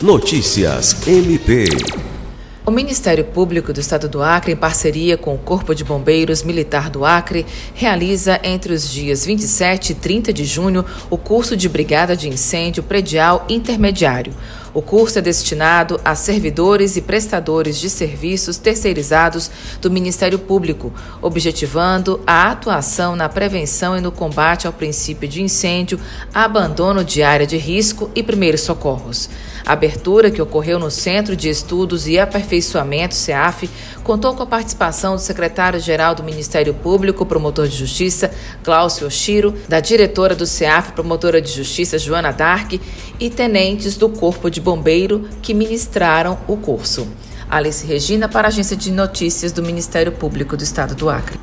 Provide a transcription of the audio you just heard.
Notícias MP. O Ministério Público do Estado do Acre, em parceria com o Corpo de Bombeiros Militar do Acre, realiza entre os dias 27 e 30 de junho o curso de Brigada de Incêndio Predial Intermediário. O curso é destinado a servidores e prestadores de serviços terceirizados do Ministério Público, objetivando a atuação na prevenção e no combate ao princípio de incêndio, abandono de área de risco e primeiros socorros. A abertura, que ocorreu no Centro de Estudos e Aperfeiçoamento, CEAF, contou com a participação do secretário-geral do Ministério Público, promotor de Justiça, Cláudio Oshiro, da diretora do CEAF, promotora de Justiça, Joana Dark, e tenentes do Corpo de Bombeiro que ministraram o curso. Alice Regina, para a Agência de Notícias do Ministério Público do Estado do Acre.